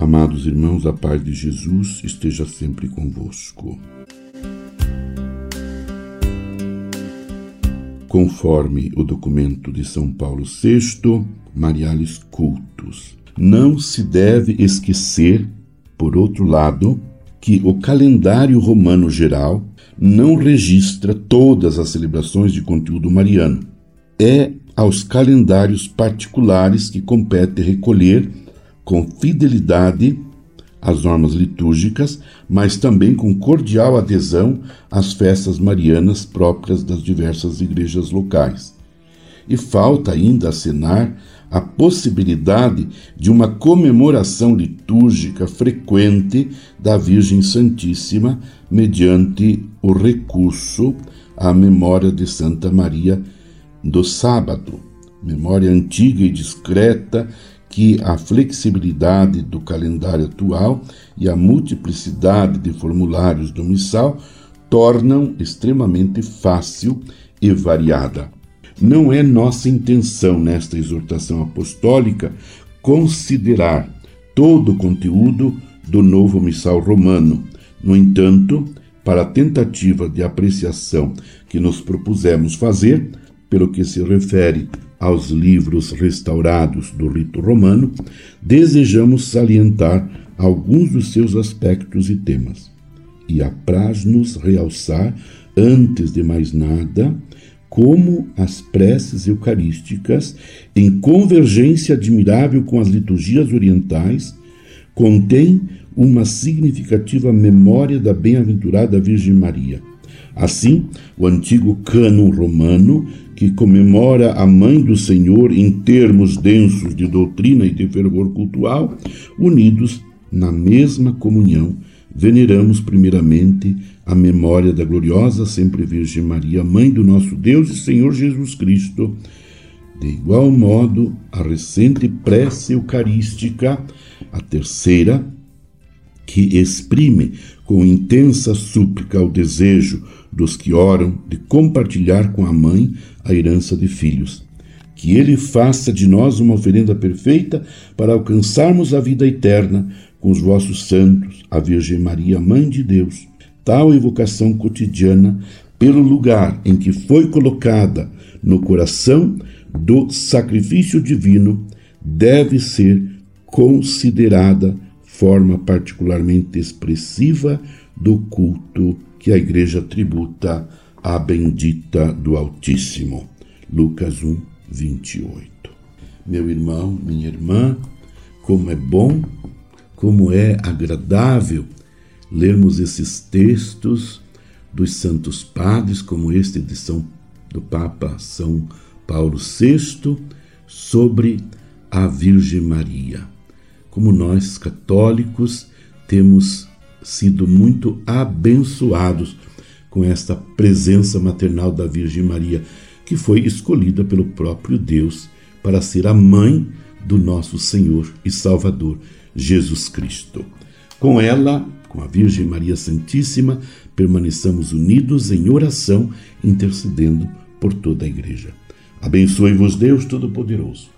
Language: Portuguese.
Amados irmãos, a paz de Jesus esteja sempre convosco. Conforme o documento de São Paulo VI, Mariales Cultos, não se deve esquecer, por outro lado, que o calendário romano geral não registra todas as celebrações de conteúdo mariano. É aos calendários particulares que compete recolher com fidelidade as normas litúrgicas, mas também com cordial adesão às festas marianas próprias das diversas igrejas locais. E falta ainda acenar a possibilidade de uma comemoração litúrgica frequente da Virgem Santíssima mediante o recurso à memória de Santa Maria do sábado, memória antiga e discreta que a flexibilidade do calendário atual e a multiplicidade de formulários do missal tornam extremamente fácil e variada. Não é nossa intenção nesta exortação apostólica considerar todo o conteúdo do novo missal romano. No entanto, para a tentativa de apreciação que nos propusemos fazer, pelo que se refere aos livros restaurados do rito romano, desejamos salientar alguns dos seus aspectos e temas. E apraz-nos realçar, antes de mais nada, como as preces eucarísticas, em convergência admirável com as liturgias orientais, contêm uma significativa memória da bem-aventurada Virgem Maria. Assim, o antigo cânon romano que comemora a Mãe do Senhor em termos densos de doutrina e de fervor cultual, unidos na mesma comunhão, veneramos primeiramente a memória da gloriosa sempre Virgem Maria, Mãe do nosso Deus e Senhor Jesus Cristo. De igual modo, a recente prece eucarística, a terceira, que exprime com intensa súplica o desejo dos que oram de compartilhar com a mãe a herança de filhos. Que ele faça de nós uma oferenda perfeita para alcançarmos a vida eterna com os vossos santos, a Virgem Maria, Mãe de Deus. Tal evocação cotidiana, pelo lugar em que foi colocada no coração do sacrifício divino, deve ser considerada forma particularmente expressiva do culto que a Igreja tributa à bendita do Altíssimo. Lucas 1, 28. Meu irmão, minha irmã, como é bom, como é agradável lermos esses textos dos santos padres, como este de São, do Papa São Paulo VI, sobre a Virgem Maria como nós católicos temos sido muito abençoados com esta presença maternal da Virgem Maria, que foi escolhida pelo próprio Deus para ser a mãe do nosso Senhor e Salvador Jesus Cristo. Com ela, com a Virgem Maria Santíssima, permaneçamos unidos em oração, intercedendo por toda a Igreja. Abençoe-vos, Deus Todo-Poderoso.